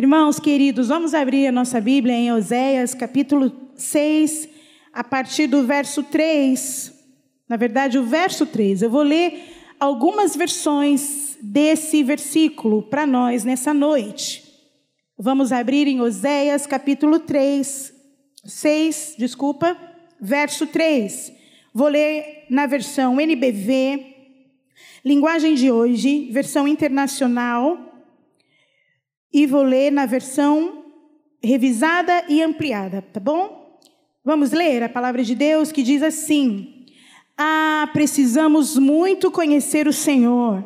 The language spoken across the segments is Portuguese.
Irmãos queridos, vamos abrir a nossa Bíblia em Oséias, capítulo 6, a partir do verso 3. Na verdade, o verso 3. Eu vou ler algumas versões desse versículo para nós nessa noite. Vamos abrir em Oséias, capítulo 3, 6, desculpa, verso 3. Vou ler na versão NBV, linguagem de hoje, versão internacional, e vou ler na versão revisada e ampliada, tá bom? Vamos ler a palavra de Deus que diz assim: Ah, precisamos muito conhecer o Senhor.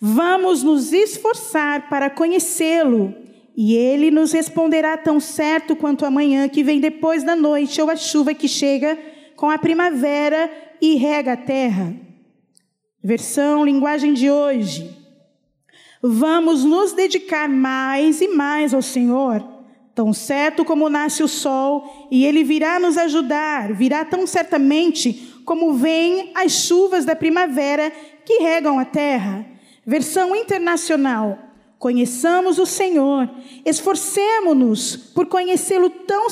Vamos nos esforçar para conhecê-lo, e ele nos responderá tão certo quanto a manhã que vem depois da noite ou a chuva que chega com a primavera e rega a terra. Versão linguagem de hoje. Vamos nos dedicar mais e mais ao Senhor, tão certo como nasce o sol, e Ele virá nos ajudar, virá tão certamente como vêm as chuvas da primavera que regam a terra. Versão internacional. Conheçamos o Senhor, esforcemo-nos por conhecê-lo tão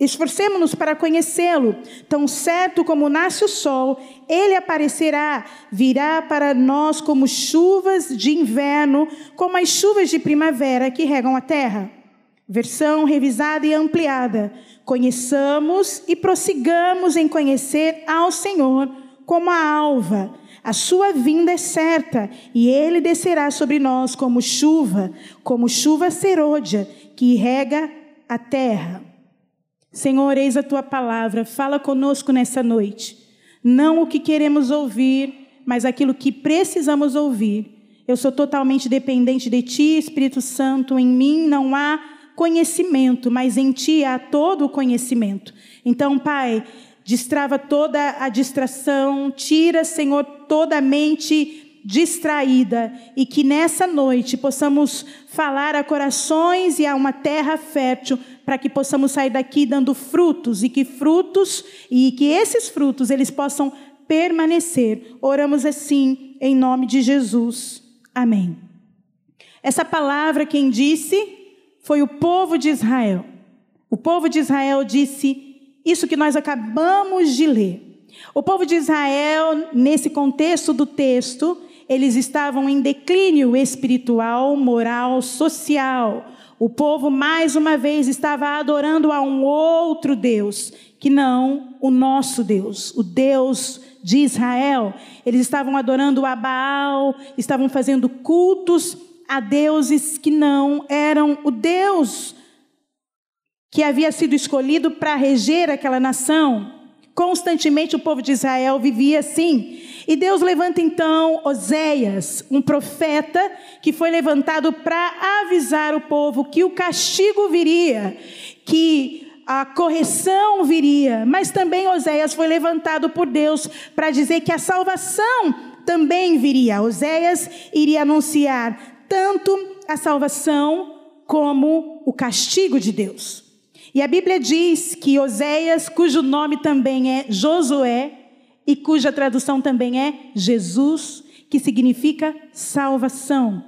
Esforcemos-nos para conhecê-lo. Tão certo como nasce o sol, ele aparecerá, virá para nós como chuvas de inverno, como as chuvas de primavera que regam a terra. Versão revisada e ampliada. Conheçamos e prossigamos em conhecer ao Senhor como a alva. A sua vinda é certa e ele descerá sobre nós como chuva, como chuva serôdia que rega a terra. Senhor, eis a tua palavra, fala conosco nessa noite. Não o que queremos ouvir, mas aquilo que precisamos ouvir. Eu sou totalmente dependente de ti, Espírito Santo. Em mim não há conhecimento, mas em ti há todo o conhecimento. Então, Pai, destrava toda a distração, tira, Senhor, toda a mente distraída e que nessa noite possamos falar a corações e a uma terra fértil para que possamos sair daqui dando frutos e que frutos e que esses frutos eles possam permanecer. Oramos assim em nome de Jesus. Amém. Essa palavra quem disse foi o povo de Israel. O povo de Israel disse isso que nós acabamos de ler. O povo de Israel, nesse contexto do texto, eles estavam em declínio espiritual, moral, social. O povo, mais uma vez, estava adorando a um outro Deus, que não o nosso Deus, o Deus de Israel. Eles estavam adorando a Baal, estavam fazendo cultos a deuses que não eram o Deus que havia sido escolhido para reger aquela nação. Constantemente o povo de Israel vivia assim. E Deus levanta então Oséias, um profeta que foi levantado para avisar o povo que o castigo viria, que a correção viria, mas também Oséias foi levantado por Deus para dizer que a salvação também viria. Oséias iria anunciar tanto a salvação como o castigo de Deus. E a Bíblia diz que Oséias, cujo nome também é Josué, e cuja tradução também é Jesus, que significa salvação.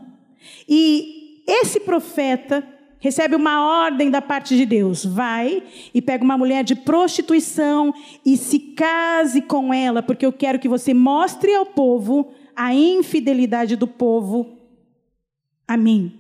E esse profeta recebe uma ordem da parte de Deus: vai e pega uma mulher de prostituição e se case com ela, porque eu quero que você mostre ao povo a infidelidade do povo a mim.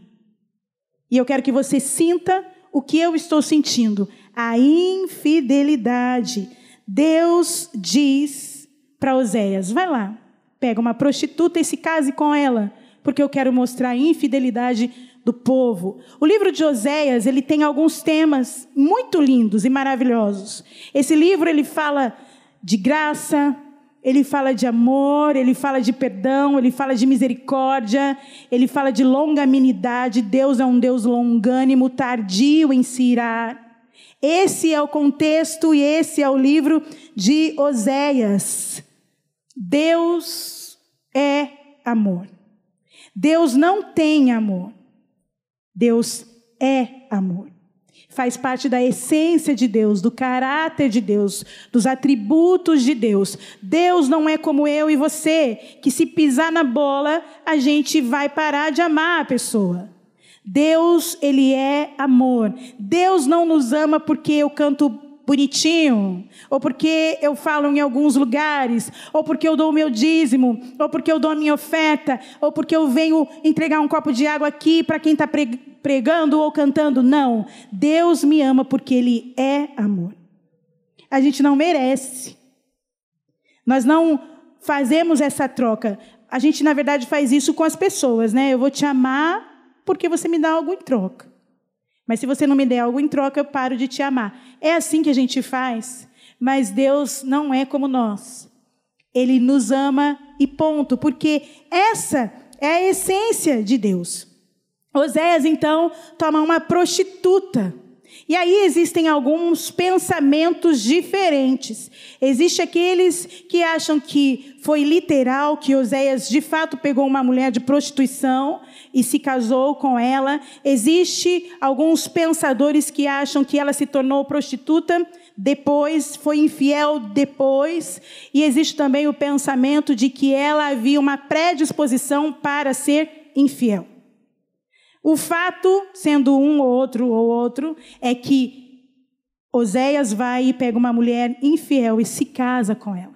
E eu quero que você sinta o que eu estou sentindo, a infidelidade. Deus diz para Oséias: vai lá, pega uma prostituta e se case com ela, porque eu quero mostrar a infidelidade do povo. O livro de Oséias, ele tem alguns temas muito lindos e maravilhosos. Esse livro ele fala de graça, ele fala de amor, ele fala de perdão, ele fala de misericórdia, ele fala de longanimidade. Deus é um Deus longânimo, tardio em se irar. Esse é o contexto e esse é o livro de Oséias. Deus é amor. Deus não tem amor. Deus é amor. Faz parte da essência de Deus, do caráter de Deus, dos atributos de Deus. Deus não é como eu e você, que se pisar na bola, a gente vai parar de amar a pessoa. Deus, ele é amor. Deus não nos ama porque eu canto bonitinho, ou porque eu falo em alguns lugares, ou porque eu dou o meu dízimo, ou porque eu dou a minha oferta, ou porque eu venho entregar um copo de água aqui para quem está pregando ou cantando. Não. Deus me ama porque Ele é amor. A gente não merece. Nós não fazemos essa troca. A gente, na verdade, faz isso com as pessoas, né? Eu vou te amar porque você me dá algo em troca. Mas se você não me der algo em troca, eu paro de te amar. É assim que a gente faz. Mas Deus não é como nós. Ele nos ama e ponto, porque essa é a essência de Deus. Oséias, então, toma uma prostituta e aí existem alguns pensamentos diferentes. Existem aqueles que acham que foi literal, que Oséias de fato pegou uma mulher de prostituição e se casou com ela. Existe alguns pensadores que acham que ela se tornou prostituta depois, foi infiel depois, e existe também o pensamento de que ela havia uma predisposição para ser infiel. O fato, sendo um ou outro ou outro, é que Oséias vai e pega uma mulher infiel e se casa com ela.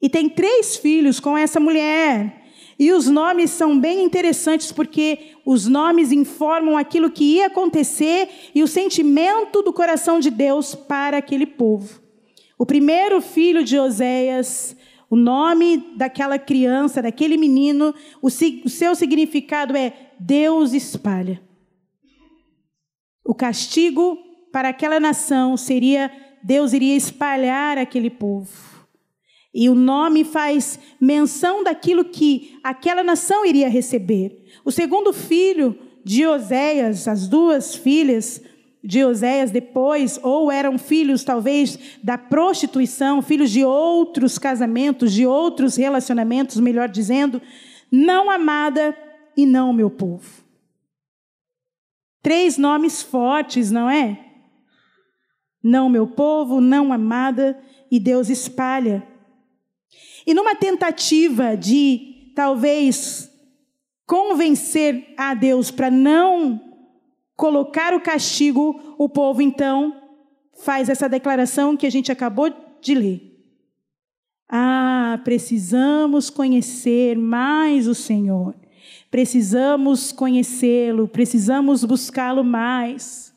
E tem três filhos com essa mulher. E os nomes são bem interessantes porque os nomes informam aquilo que ia acontecer e o sentimento do coração de Deus para aquele povo. O primeiro filho de Oséias o nome daquela criança, daquele menino, o, o seu significado é Deus espalha. O castigo para aquela nação seria Deus iria espalhar aquele povo. E o nome faz menção daquilo que aquela nação iria receber. O segundo filho de Oséias, as duas filhas, de Oséias depois, ou eram filhos talvez da prostituição, filhos de outros casamentos, de outros relacionamentos, melhor dizendo, não amada e não meu povo. Três nomes fortes, não é? Não meu povo, não amada e Deus espalha. E numa tentativa de talvez convencer a Deus para não colocar o castigo, o povo então faz essa declaração que a gente acabou de ler. Ah, precisamos conhecer mais o Senhor. Precisamos conhecê-lo, precisamos buscá-lo mais.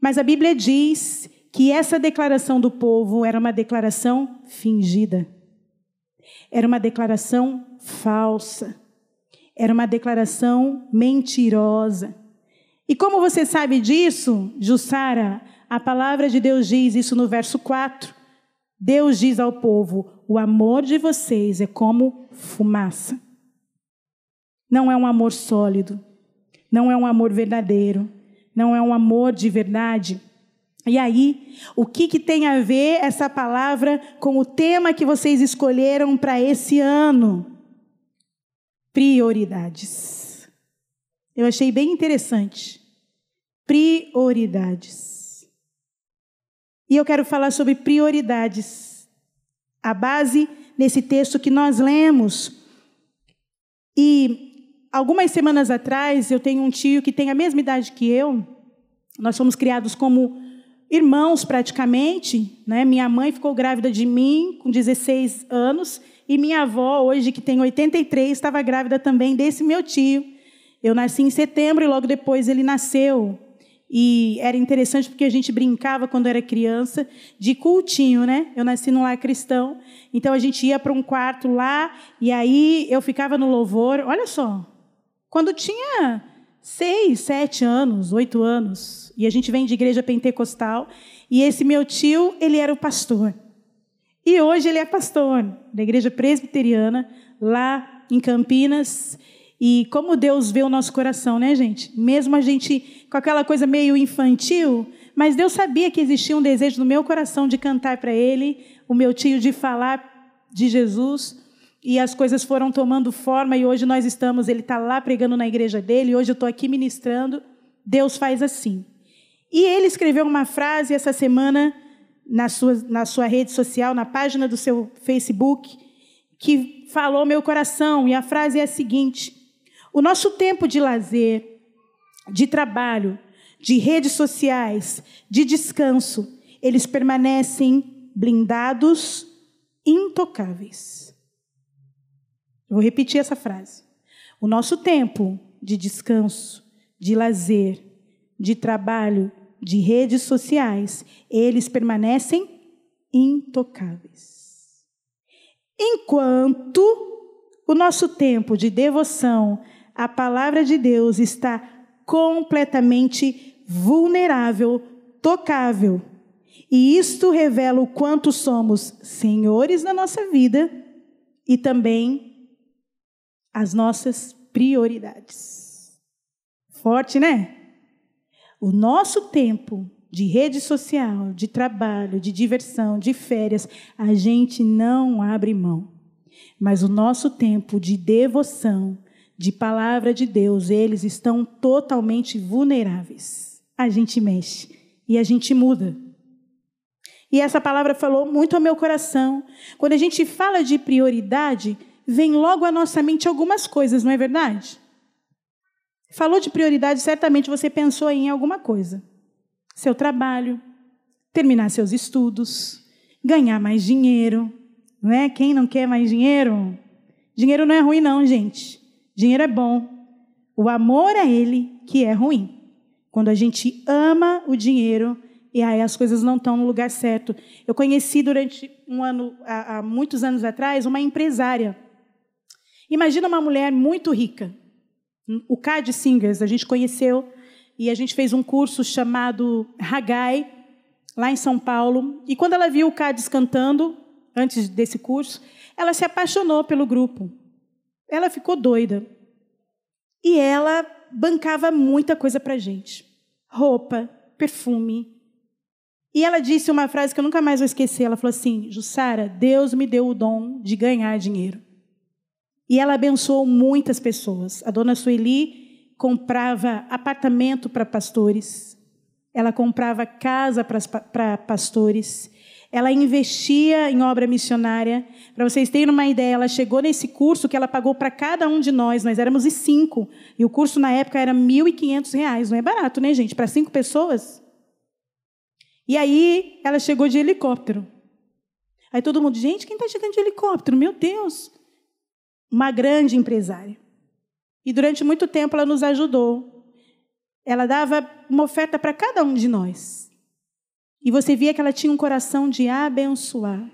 Mas a Bíblia diz que essa declaração do povo era uma declaração fingida. Era uma declaração falsa. Era uma declaração mentirosa. E como você sabe disso, Jussara? A palavra de Deus diz isso no verso 4. Deus diz ao povo: o amor de vocês é como fumaça. Não é um amor sólido, não é um amor verdadeiro, não é um amor de verdade. E aí, o que, que tem a ver essa palavra com o tema que vocês escolheram para esse ano? Prioridades. Eu achei bem interessante. Prioridades. E eu quero falar sobre prioridades. A base nesse texto que nós lemos. E algumas semanas atrás, eu tenho um tio que tem a mesma idade que eu. Nós fomos criados como irmãos praticamente, né? Minha mãe ficou grávida de mim com 16 anos e minha avó, hoje que tem 83, estava grávida também desse meu tio. Eu nasci em setembro e logo depois ele nasceu. E era interessante porque a gente brincava quando era criança de cultinho, né? Eu nasci num lar cristão, então a gente ia para um quarto lá e aí eu ficava no louvor. Olha só, quando tinha seis, sete anos, oito anos, e a gente vem de igreja pentecostal, e esse meu tio, ele era o pastor. E hoje ele é pastor da igreja presbiteriana, lá em Campinas. E como Deus vê o nosso coração, né, gente? Mesmo a gente com aquela coisa meio infantil, mas Deus sabia que existia um desejo no meu coração de cantar para Ele, o meu tio de falar de Jesus. E as coisas foram tomando forma e hoje nós estamos, ele está lá pregando na igreja dele, hoje eu estou aqui ministrando. Deus faz assim. E ele escreveu uma frase essa semana na sua, na sua rede social, na página do seu Facebook, que falou meu coração, e a frase é a seguinte: O nosso tempo de lazer, de trabalho, de redes sociais, de descanso, eles permanecem blindados, intocáveis. Vou repetir essa frase. O nosso tempo de descanso, de lazer, de trabalho, de redes sociais, eles permanecem intocáveis. Enquanto o nosso tempo de devoção à palavra de Deus está completamente vulnerável, tocável. E isto revela o quanto somos senhores da nossa vida e também as nossas prioridades. Forte, né? O nosso tempo de rede social, de trabalho, de diversão, de férias, a gente não abre mão. Mas o nosso tempo de devoção, de palavra de Deus, eles estão totalmente vulneráveis. A gente mexe e a gente muda. E essa palavra falou muito ao meu coração. Quando a gente fala de prioridade, vem logo à nossa mente algumas coisas, não é verdade? Falou de prioridade, certamente você pensou em alguma coisa seu trabalho, terminar seus estudos, ganhar mais dinheiro, não é? Quem não quer mais dinheiro? Dinheiro não é ruim não, gente. Dinheiro é bom. O amor é ele que é ruim. Quando a gente ama o dinheiro e aí as coisas não estão no lugar certo. Eu conheci durante um ano, há muitos anos atrás, uma empresária. Imagina uma mulher muito rica. O Cad Singers, a gente conheceu e a gente fez um curso chamado Hagai, lá em São Paulo. E quando ela viu o Cádiz cantando, antes desse curso, ela se apaixonou pelo grupo. Ela ficou doida. E ela bancava muita coisa para gente: roupa, perfume. E ela disse uma frase que eu nunca mais vou esquecer. Ela falou assim: Jussara, Deus me deu o dom de ganhar dinheiro. E ela abençoou muitas pessoas. A dona Sueli comprava apartamento para pastores, ela comprava casa para pastores, ela investia em obra missionária. Para vocês terem uma ideia, ela chegou nesse curso que ela pagou para cada um de nós, nós éramos cinco, e o curso na época era R$ 1.500, não é barato, né, gente? Para cinco pessoas. E aí ela chegou de helicóptero. Aí todo mundo, gente, quem está chegando de helicóptero? Meu Deus! Uma grande empresária. E durante muito tempo ela nos ajudou. Ela dava uma oferta para cada um de nós. E você via que ela tinha um coração de abençoar.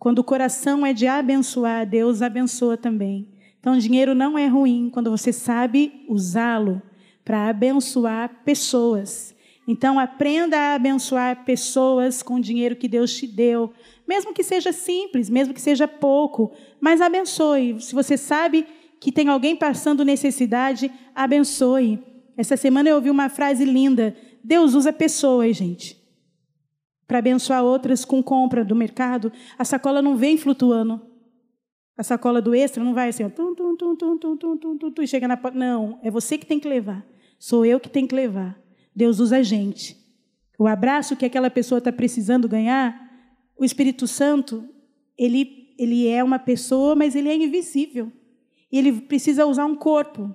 Quando o coração é de abençoar, Deus abençoa também. Então, dinheiro não é ruim quando você sabe usá-lo para abençoar pessoas. Então, aprenda a abençoar pessoas com o dinheiro que Deus te deu, mesmo que seja simples, mesmo que seja pouco, mas abençoe. Se você sabe que tem alguém passando necessidade, abençoe. Essa semana eu ouvi uma frase linda: Deus usa pessoas, gente, para abençoar outras com compra do mercado. A sacola não vem flutuando. A sacola do extra não vai assim, ó, tum, tum, tum, tum, tum, tum, tum, tum, tum, e chega na porta. Não, é você que tem que levar. Sou eu que tenho que levar. Deus usa a gente. O abraço que aquela pessoa está precisando ganhar, o Espírito Santo, ele, ele é uma pessoa, mas ele é invisível. Ele precisa usar um corpo,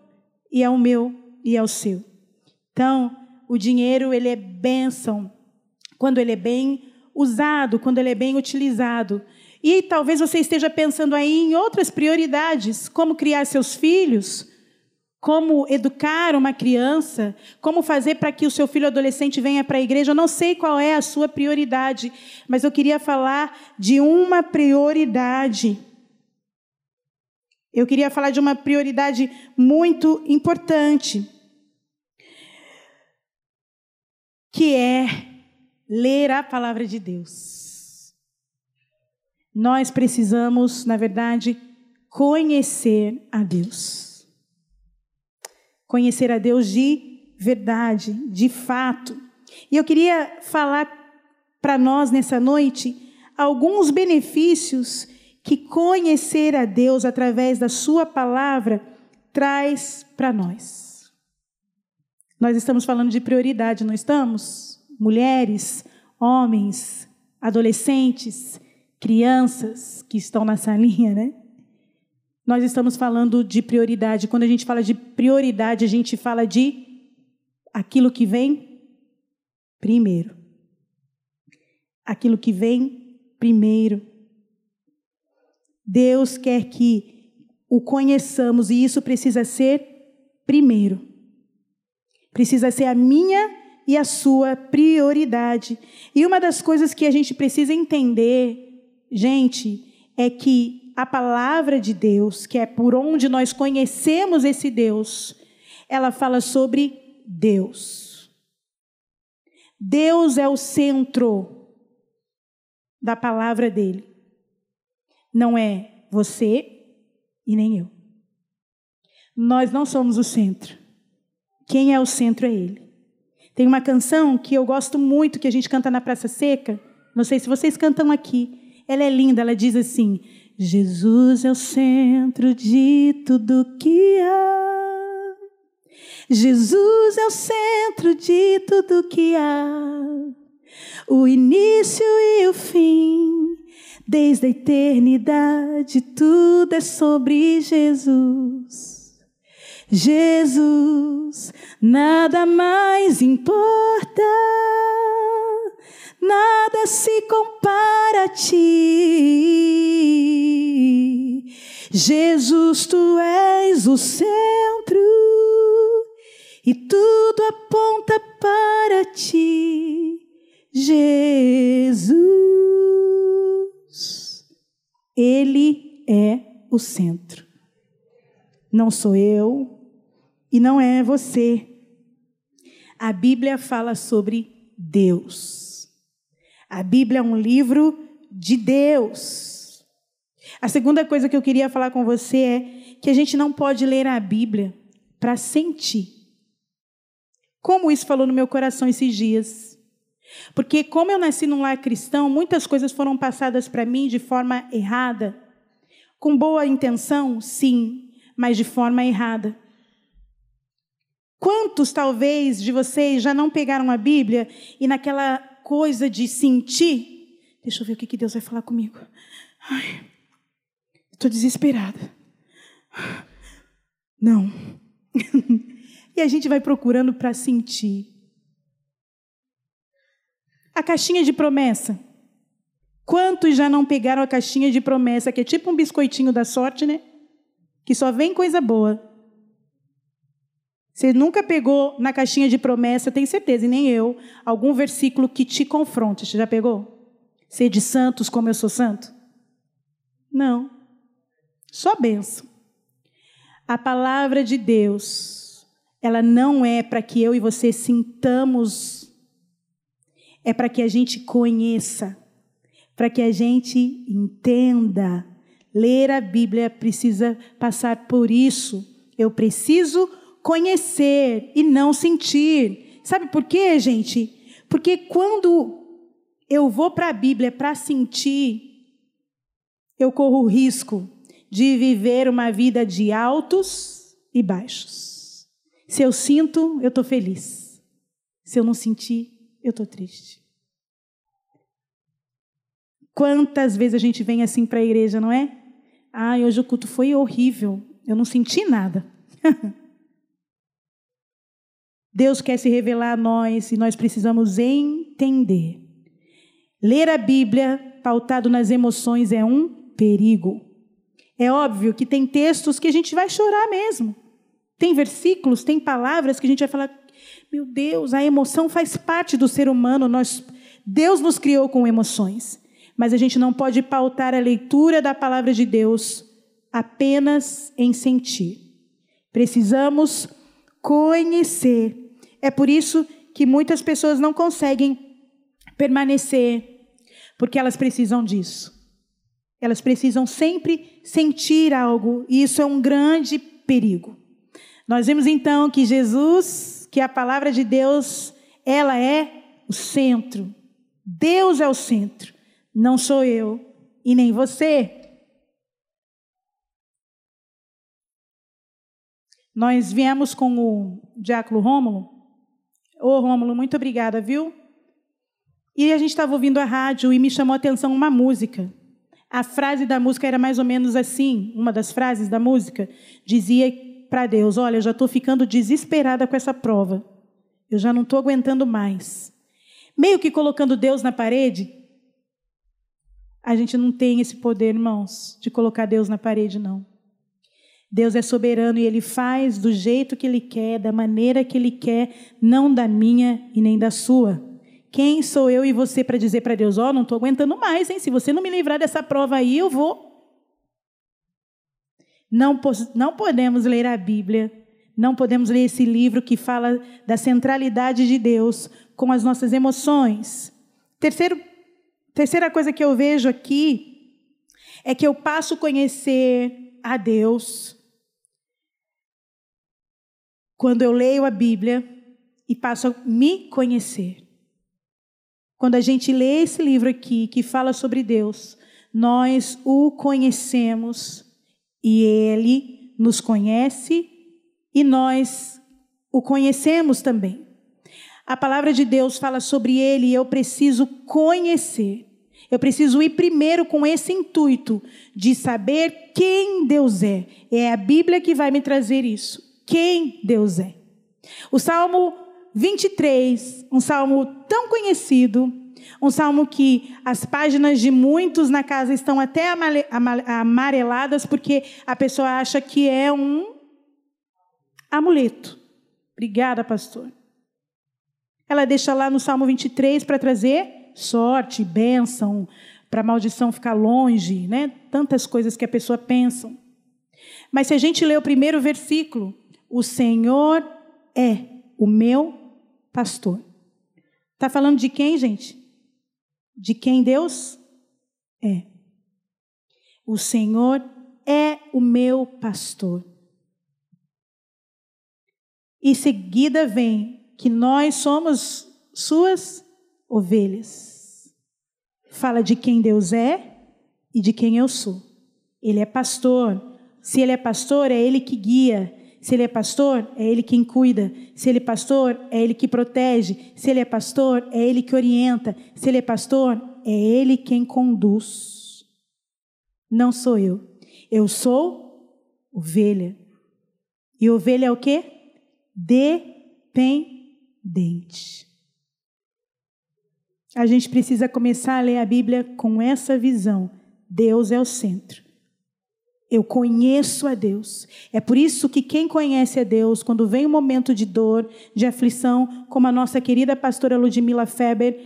e é o meu e é o seu. Então, o dinheiro ele é bênção quando ele é bem usado, quando ele é bem utilizado. E talvez você esteja pensando aí em outras prioridades, como criar seus filhos, como educar uma criança, como fazer para que o seu filho adolescente venha para a igreja. Eu não sei qual é a sua prioridade, mas eu queria falar de uma prioridade eu queria falar de uma prioridade muito importante, que é ler a palavra de Deus. Nós precisamos, na verdade, conhecer a Deus. Conhecer a Deus de verdade, de fato. E eu queria falar para nós nessa noite alguns benefícios que conhecer a Deus através da Sua palavra traz para nós. Nós estamos falando de prioridade, não estamos? Mulheres, homens, adolescentes, crianças que estão na salinha, né? Nós estamos falando de prioridade. Quando a gente fala de prioridade, a gente fala de aquilo que vem primeiro. Aquilo que vem primeiro. Deus quer que o conheçamos e isso precisa ser primeiro. Precisa ser a minha e a sua prioridade. E uma das coisas que a gente precisa entender, gente, é que a palavra de Deus, que é por onde nós conhecemos esse Deus, ela fala sobre Deus. Deus é o centro da palavra dele. Não é você e nem eu. Nós não somos o centro. Quem é o centro é ele. Tem uma canção que eu gosto muito, que a gente canta na Praça Seca. Não sei se vocês cantam aqui. Ela é linda, ela diz assim: Jesus é o centro de tudo que há. Jesus é o centro de tudo que há. O início e o fim, desde a eternidade, tudo é sobre Jesus. Jesus, nada mais importa, nada se compara a ti. Jesus, tu és o centro e tudo aponta para ti. Jesus, Ele é o centro. Não sou eu, e não é você. A Bíblia fala sobre Deus. A Bíblia é um livro de Deus. A segunda coisa que eu queria falar com você é que a gente não pode ler a Bíblia para sentir. Como isso falou no meu coração esses dias. Porque, como eu nasci num lar cristão, muitas coisas foram passadas para mim de forma errada. Com boa intenção, sim, mas de forma errada. Quantos, talvez, de vocês já não pegaram a Bíblia e naquela coisa de sentir? Deixa eu ver o que Deus vai falar comigo. Ai, estou desesperada. Não. e a gente vai procurando para sentir. A caixinha de promessa. Quantos já não pegaram a caixinha de promessa, que é tipo um biscoitinho da sorte, né? Que só vem coisa boa. Você nunca pegou na caixinha de promessa, tenho certeza, e nem eu, algum versículo que te confronte. Você já pegou? Ser de santos como eu sou santo? Não. Só benção. A palavra de Deus, ela não é para que eu e você sintamos, é para que a gente conheça, para que a gente entenda. Ler a Bíblia precisa passar por isso. Eu preciso conhecer e não sentir. Sabe por quê, gente? Porque quando eu vou para a Bíblia para sentir, eu corro o risco de viver uma vida de altos e baixos. Se eu sinto, eu estou feliz. Se eu não sentir, eu estou triste. Quantas vezes a gente vem assim para a igreja, não é? Ah, hoje o culto foi horrível. Eu não senti nada. Deus quer se revelar a nós e nós precisamos entender. Ler a Bíblia pautado nas emoções é um perigo. É óbvio que tem textos que a gente vai chorar mesmo. Tem versículos, tem palavras que a gente vai falar: meu Deus, a emoção faz parte do ser humano. Nós, Deus nos criou com emoções. Mas a gente não pode pautar a leitura da palavra de Deus apenas em sentir. Precisamos conhecer é por isso que muitas pessoas não conseguem permanecer, porque elas precisam disso. Elas precisam sempre sentir algo, e isso é um grande perigo. Nós vemos então que Jesus, que a palavra de Deus, ela é o centro. Deus é o centro, não sou eu e nem você. Nós viemos com o Diácono Rômulo Ô, oh, Rômulo, muito obrigada, viu? E a gente estava ouvindo a rádio e me chamou a atenção uma música. A frase da música era mais ou menos assim, uma das frases da música dizia para Deus: Olha, eu já estou ficando desesperada com essa prova, eu já não estou aguentando mais. Meio que colocando Deus na parede. A gente não tem esse poder, irmãos, de colocar Deus na parede, não. Deus é soberano e ele faz do jeito que ele quer, da maneira que ele quer, não da minha e nem da sua. Quem sou eu e você para dizer para Deus: Ó, oh, não estou aguentando mais, hein? Se você não me livrar dessa prova aí, eu vou. Não, não podemos ler a Bíblia, não podemos ler esse livro que fala da centralidade de Deus com as nossas emoções. Terceiro, terceira coisa que eu vejo aqui é que eu passo a conhecer a Deus quando eu leio a Bíblia e passo a me conhecer. Quando a gente lê esse livro aqui que fala sobre Deus, nós o conhecemos e ele nos conhece e nós o conhecemos também. A palavra de Deus fala sobre ele e eu preciso conhecer. Eu preciso ir primeiro com esse intuito de saber quem Deus é. É a Bíblia que vai me trazer isso quem Deus é. O Salmo 23, um salmo tão conhecido, um salmo que as páginas de muitos na casa estão até amareladas porque a pessoa acha que é um amuleto. Obrigada, pastor. Ela deixa lá no Salmo 23 para trazer sorte, bênção, para a maldição ficar longe, né? Tantas coisas que a pessoa pensa. Mas se a gente ler o primeiro versículo, o Senhor é o meu pastor. Está falando de quem, gente? De quem Deus é. O Senhor é o meu pastor. E seguida vem que nós somos suas ovelhas. Fala de quem Deus é e de quem eu sou. Ele é pastor. Se ele é pastor, é ele que guia, se ele é pastor, é ele quem cuida. Se ele é pastor, é ele que protege. Se ele é pastor, é ele que orienta. Se ele é pastor, é ele quem conduz. Não sou eu. Eu sou ovelha. E ovelha é o quê? Dependente. A gente precisa começar a ler a Bíblia com essa visão. Deus é o centro. Eu conheço a Deus. É por isso que quem conhece a Deus, quando vem um momento de dor, de aflição, como a nossa querida pastora Ludmila Feber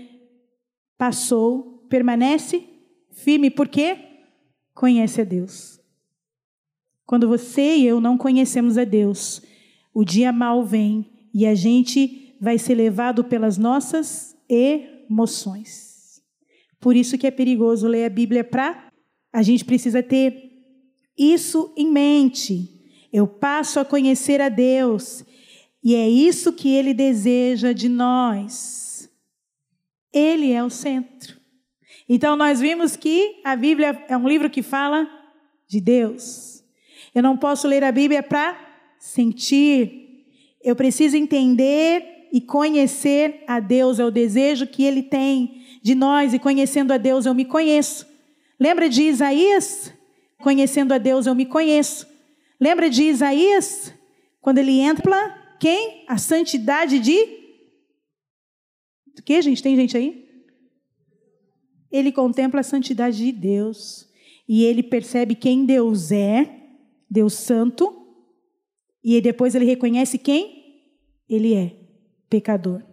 passou, permanece firme, porque conhece a Deus. Quando você e eu não conhecemos a Deus, o dia mal vem e a gente vai ser levado pelas nossas emoções. Por isso que é perigoso ler a Bíblia para a gente precisa ter isso em mente. Eu passo a conhecer a Deus e é isso que Ele deseja de nós. Ele é o centro. Então, nós vimos que a Bíblia é um livro que fala de Deus. Eu não posso ler a Bíblia para sentir. Eu preciso entender e conhecer a Deus. É o desejo que Ele tem de nós, e conhecendo a Deus, eu me conheço. Lembra de Isaías? Conhecendo a Deus, eu me conheço. Lembra de Isaías? Quando ele entra, quem? A santidade de. O que, gente? Tem gente aí? Ele contempla a santidade de Deus. E ele percebe quem Deus é, Deus Santo. E depois ele reconhece quem ele é, pecador.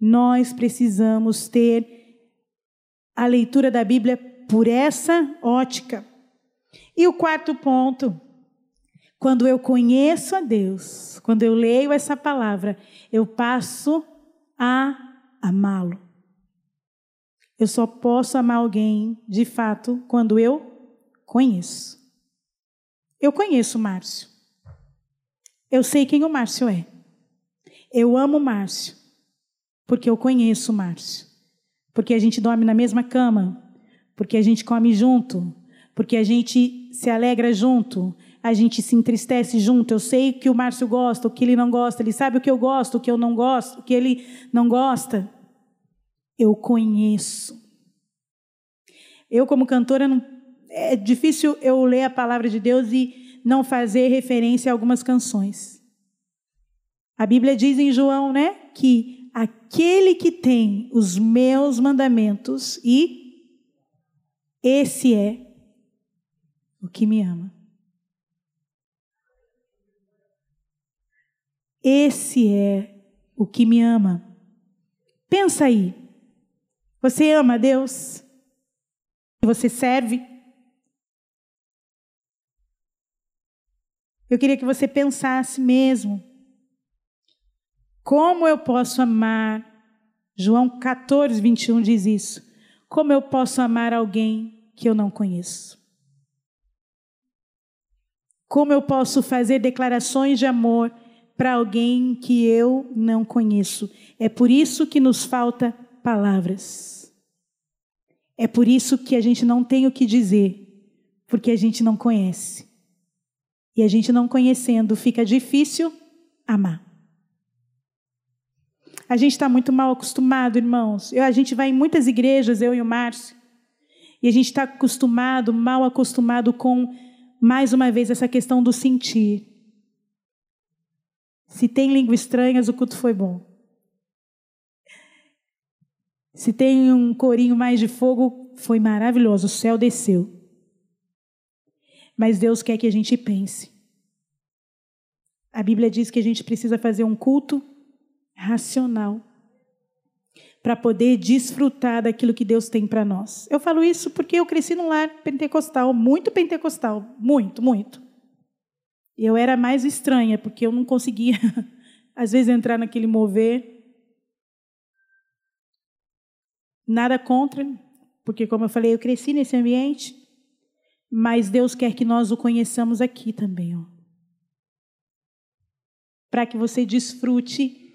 Nós precisamos ter a leitura da Bíblia por essa ótica. E o quarto ponto, quando eu conheço a Deus, quando eu leio essa palavra, eu passo a amá-lo. Eu só posso amar alguém, de fato, quando eu conheço. Eu conheço o Márcio. Eu sei quem o Márcio é. Eu amo o Márcio, porque eu conheço o Márcio. Porque a gente dorme na mesma cama, porque a gente come junto, porque a gente se alegra junto, a gente se entristece junto. Eu sei que o Márcio gosta, o que ele não gosta, ele sabe o que eu gosto, o que eu não gosto, o que ele não gosta. Eu conheço. Eu, como cantora, não, é difícil eu ler a palavra de Deus e não fazer referência a algumas canções. A Bíblia diz em João, né, que aquele que tem os meus mandamentos e esse é o que me ama. Esse é o que me ama. Pensa aí. Você ama a Deus? Você serve? Eu queria que você pensasse mesmo. Como eu posso amar? João 14, 21 diz isso. Como eu posso amar alguém que eu não conheço? Como eu posso fazer declarações de amor para alguém que eu não conheço? É por isso que nos falta palavras. É por isso que a gente não tem o que dizer, porque a gente não conhece. E a gente não conhecendo, fica difícil amar. A gente está muito mal acostumado, irmãos. Eu, a gente vai em muitas igrejas, eu e o Márcio, e a gente está acostumado, mal acostumado com, mais uma vez, essa questão do sentir. Se tem língua estranhas, o culto foi bom. Se tem um corinho mais de fogo, foi maravilhoso, o céu desceu. Mas Deus quer que a gente pense. A Bíblia diz que a gente precisa fazer um culto racional para poder desfrutar daquilo que Deus tem para nós. Eu falo isso porque eu cresci num lar pentecostal, muito pentecostal, muito, muito. Eu era mais estranha, porque eu não conseguia, às vezes, entrar naquele mover. Nada contra, porque, como eu falei, eu cresci nesse ambiente. Mas Deus quer que nós o conheçamos aqui também, ó. Para que você desfrute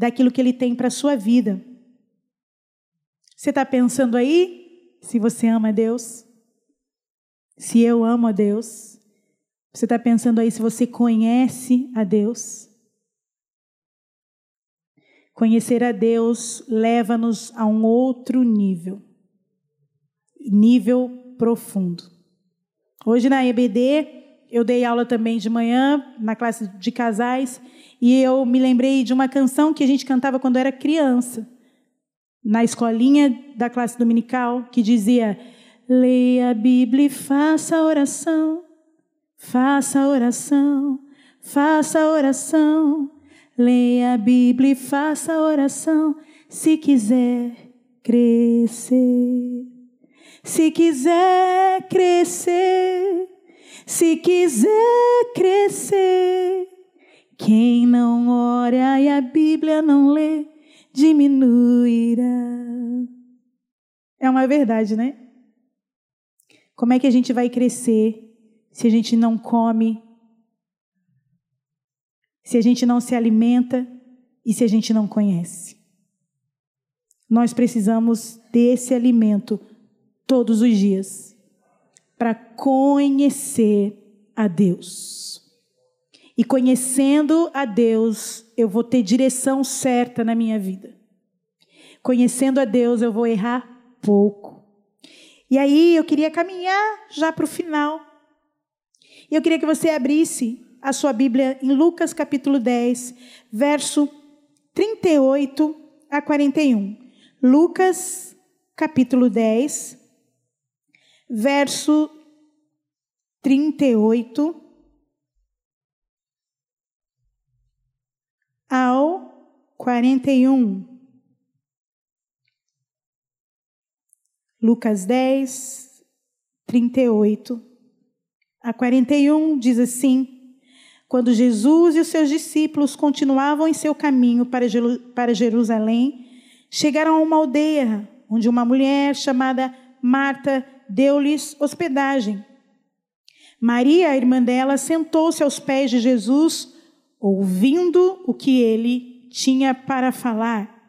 daquilo que Ele tem para a sua vida. Você está pensando aí se você ama a Deus? Se eu amo a Deus? Você está pensando aí se você conhece a Deus? Conhecer a Deus leva-nos a um outro nível nível profundo. Hoje na EBD, eu dei aula também de manhã, na classe de casais, e eu me lembrei de uma canção que a gente cantava quando era criança, na escolinha da classe dominical, que dizia: Leia a Bíblia e faça oração, faça oração, faça oração. Leia a Bíblia e faça oração, se quiser crescer. Se quiser crescer, se quiser crescer, quem não ora e a Bíblia não lê, diminuirá. É uma verdade, né? Como é que a gente vai crescer se a gente não come, se a gente não se alimenta e se a gente não conhece? Nós precisamos desse alimento todos os dias para conhecer a Deus. E conhecendo a Deus, eu vou ter direção certa na minha vida. Conhecendo a Deus, eu vou errar pouco. E aí eu queria caminhar já para o final. E eu queria que você abrisse a sua Bíblia em Lucas capítulo 10, verso 38 a 41. Lucas capítulo 10, verso 38 ao 41. Lucas 10, 38 a 41 diz assim: Quando Jesus e os seus discípulos continuavam em seu caminho para Jerusalém, chegaram a uma aldeia onde uma mulher chamada Marta deu-lhes hospedagem. Maria, a irmã dela, sentou-se aos pés de Jesus, ouvindo o que ele tinha para falar.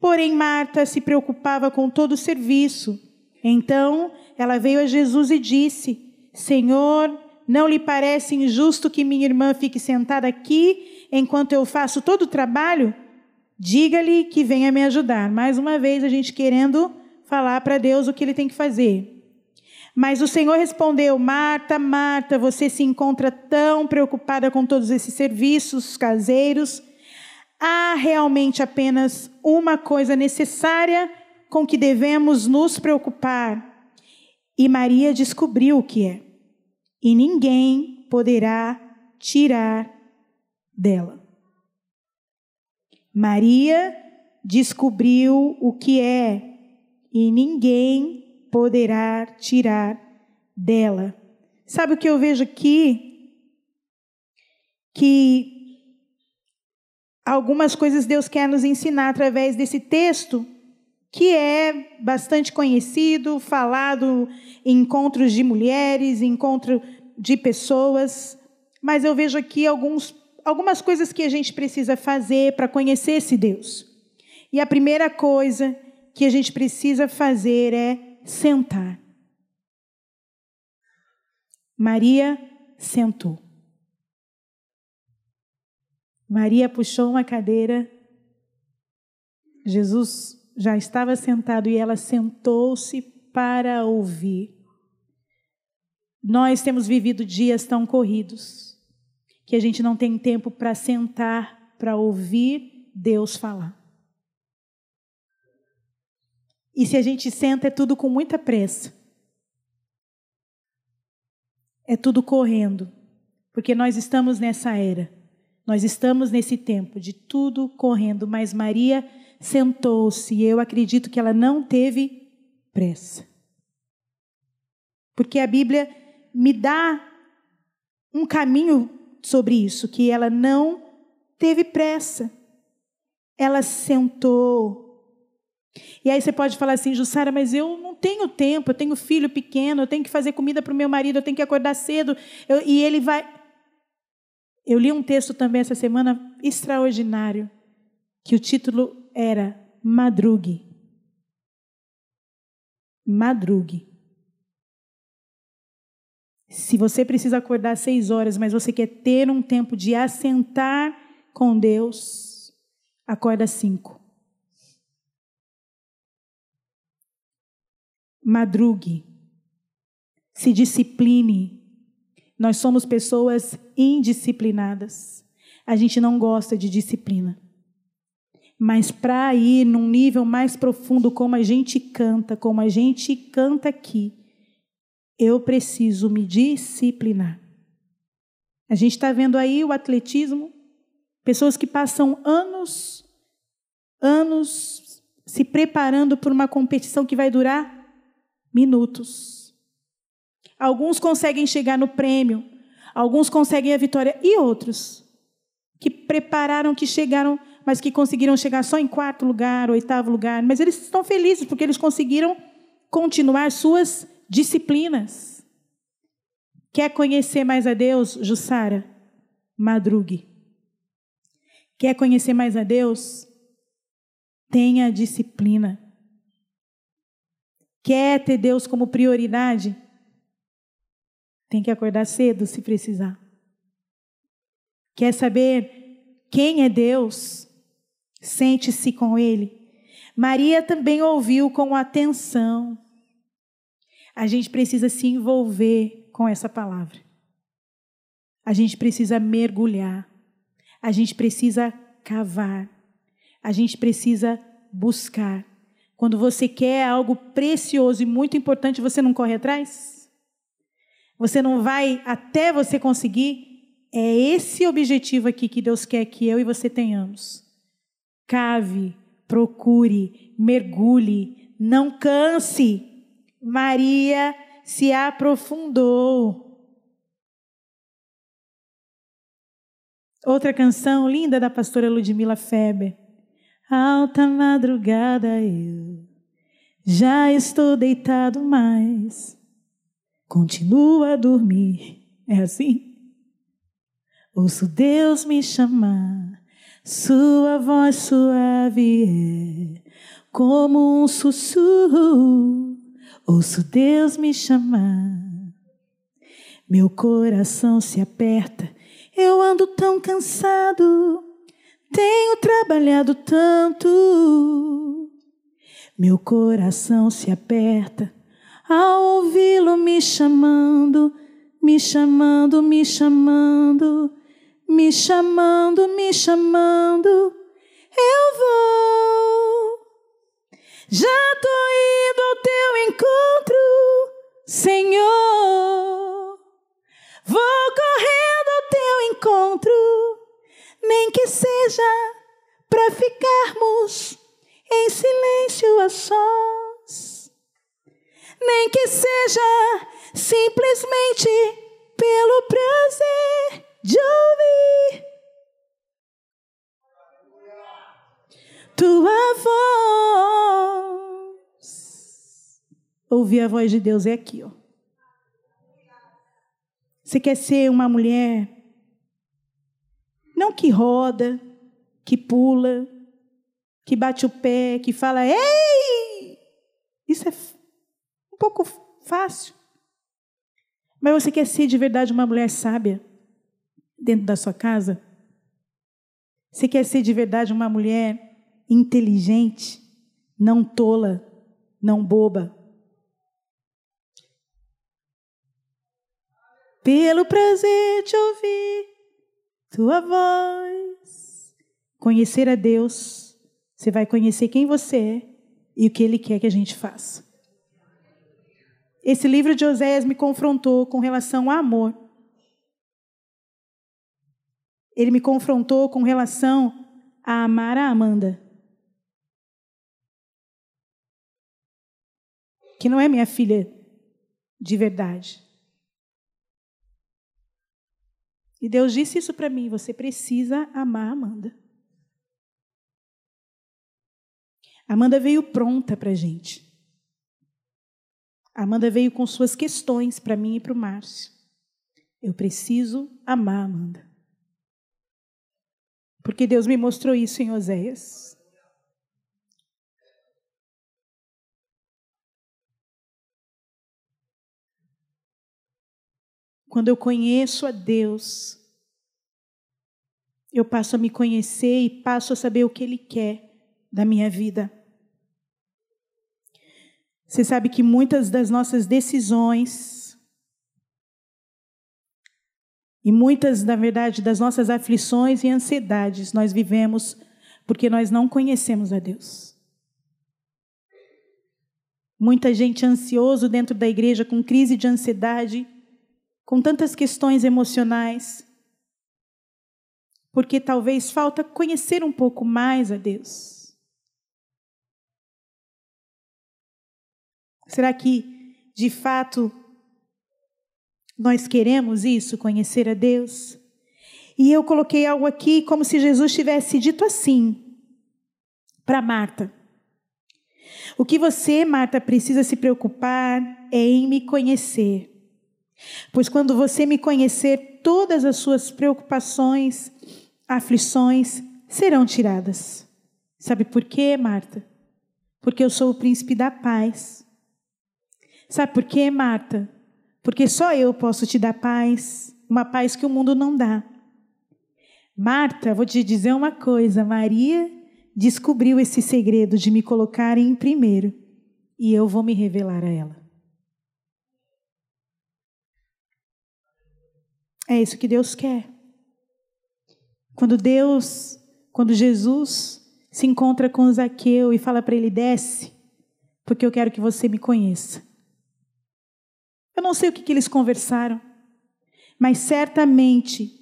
Porém, Marta se preocupava com todo o serviço. Então, ela veio a Jesus e disse: Senhor, não lhe parece injusto que minha irmã fique sentada aqui enquanto eu faço todo o trabalho? Diga-lhe que venha me ajudar. Mais uma vez, a gente querendo falar para Deus o que ele tem que fazer. Mas o Senhor respondeu: Marta, Marta, você se encontra tão preocupada com todos esses serviços caseiros. Há realmente apenas uma coisa necessária com que devemos nos preocupar. E Maria descobriu o que é. E ninguém poderá tirar dela. Maria descobriu o que é, e ninguém poderá tirar dela. Sabe o que eu vejo aqui? Que algumas coisas Deus quer nos ensinar através desse texto, que é bastante conhecido, falado em encontros de mulheres, encontro de pessoas, mas eu vejo aqui alguns, algumas coisas que a gente precisa fazer para conhecer esse Deus. E a primeira coisa que a gente precisa fazer é sentar. Maria sentou. Maria puxou uma cadeira. Jesus já estava sentado e ela sentou-se para ouvir. Nós temos vivido dias tão corridos que a gente não tem tempo para sentar para ouvir Deus falar. E se a gente senta, é tudo com muita pressa. É tudo correndo. Porque nós estamos nessa era. Nós estamos nesse tempo de tudo correndo. Mas Maria sentou-se e eu acredito que ela não teve pressa. Porque a Bíblia me dá um caminho sobre isso, que ela não teve pressa. Ela sentou, e aí você pode falar assim, Jussara, mas eu não tenho tempo, eu tenho filho pequeno, eu tenho que fazer comida para o meu marido, eu tenho que acordar cedo. Eu, e ele vai. Eu li um texto também essa semana extraordinário, que o título era Madrugue. Madrugue. Se você precisa acordar seis horas, mas você quer ter um tempo de assentar com Deus, acorda cinco. Madrugue, se discipline. Nós somos pessoas indisciplinadas. A gente não gosta de disciplina. Mas para ir num nível mais profundo, como a gente canta, como a gente canta aqui, eu preciso me disciplinar. A gente está vendo aí o atletismo, pessoas que passam anos, anos se preparando por uma competição que vai durar minutos. Alguns conseguem chegar no prêmio, alguns conseguem a vitória, e outros que prepararam, que chegaram, mas que conseguiram chegar só em quarto lugar, oitavo lugar, mas eles estão felizes porque eles conseguiram continuar suas disciplinas. Quer conhecer mais a Deus, Jussara? Madrugue. Quer conhecer mais a Deus? Tenha disciplina. Quer ter Deus como prioridade? Tem que acordar cedo se precisar. Quer saber quem é Deus? Sente-se com Ele. Maria também ouviu com atenção. A gente precisa se envolver com essa palavra. A gente precisa mergulhar. A gente precisa cavar. A gente precisa buscar. Quando você quer algo precioso e muito importante, você não corre atrás? Você não vai até você conseguir? É esse objetivo aqui que Deus quer que eu e você tenhamos. Cave, procure, mergulhe, não canse. Maria se aprofundou. Outra canção linda da pastora Ludmila Feber. Alta madrugada eu já estou deitado, mas continua a dormir. É assim? Ouço Deus me chamar, sua voz suave é como um sussurro. Ouço Deus me chamar, meu coração se aperta, eu ando tão cansado tenho trabalhado tanto, Meu coração se aperta ao ouvi-lo me chamando, me chamando, me chamando, me chamando, me chamando. Eu vou. Já tô indo ao teu encontro, Senhor. Vou correndo ao teu encontro, nem que seja para ficarmos em silêncio a sós, nem que seja simplesmente pelo prazer de ouvir tua voz. Ouvir a voz de Deus é aqui, ó. Você quer ser uma mulher não que roda, que pula, que bate o pé, que fala, ei! Isso é um pouco fácil. Mas você quer ser de verdade uma mulher sábia dentro da sua casa? Você quer ser de verdade uma mulher inteligente, não tola, não boba? Pelo prazer de ouvir tua voz, conhecer a Deus, você vai conhecer quem você é e o que Ele quer que a gente faça. Esse livro de Oséias me confrontou com relação ao amor. Ele me confrontou com relação a amar a Amanda. Que não é minha filha de verdade. E Deus disse isso para mim: você precisa amar Amanda. Amanda veio pronta para a gente. Amanda veio com suas questões para mim e para o Márcio. Eu preciso amar Amanda. Porque Deus me mostrou isso em Oséias. Quando eu conheço a Deus, eu passo a me conhecer e passo a saber o que Ele quer da minha vida. Você sabe que muitas das nossas decisões e muitas, na verdade, das nossas aflições e ansiedades nós vivemos porque nós não conhecemos a Deus. Muita gente ansioso dentro da igreja com crise de ansiedade com tantas questões emocionais, porque talvez falta conhecer um pouco mais a Deus. Será que, de fato, nós queremos isso, conhecer a Deus? E eu coloquei algo aqui como se Jesus tivesse dito assim para Marta. O que você, Marta, precisa se preocupar é em me conhecer. Pois quando você me conhecer, todas as suas preocupações, aflições serão tiradas. Sabe por quê, Marta? Porque eu sou o príncipe da paz. Sabe por quê, Marta? Porque só eu posso te dar paz, uma paz que o mundo não dá. Marta, vou te dizer uma coisa: Maria descobriu esse segredo de me colocar em primeiro, e eu vou me revelar a ela. É isso que Deus quer. Quando Deus, quando Jesus se encontra com Zaqueu e fala para ele: desce, porque eu quero que você me conheça. Eu não sei o que, que eles conversaram, mas certamente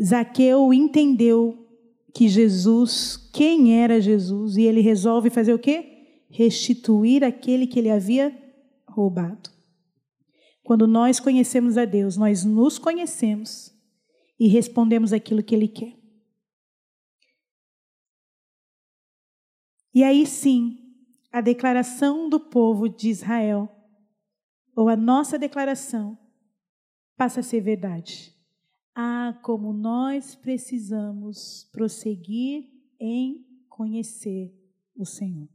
Zaqueu entendeu que Jesus, quem era Jesus, e ele resolve fazer o quê? Restituir aquele que ele havia roubado. Quando nós conhecemos a Deus, nós nos conhecemos e respondemos aquilo que Ele quer. E aí sim, a declaração do povo de Israel, ou a nossa declaração, passa a ser verdade. Ah, como nós precisamos prosseguir em conhecer o Senhor.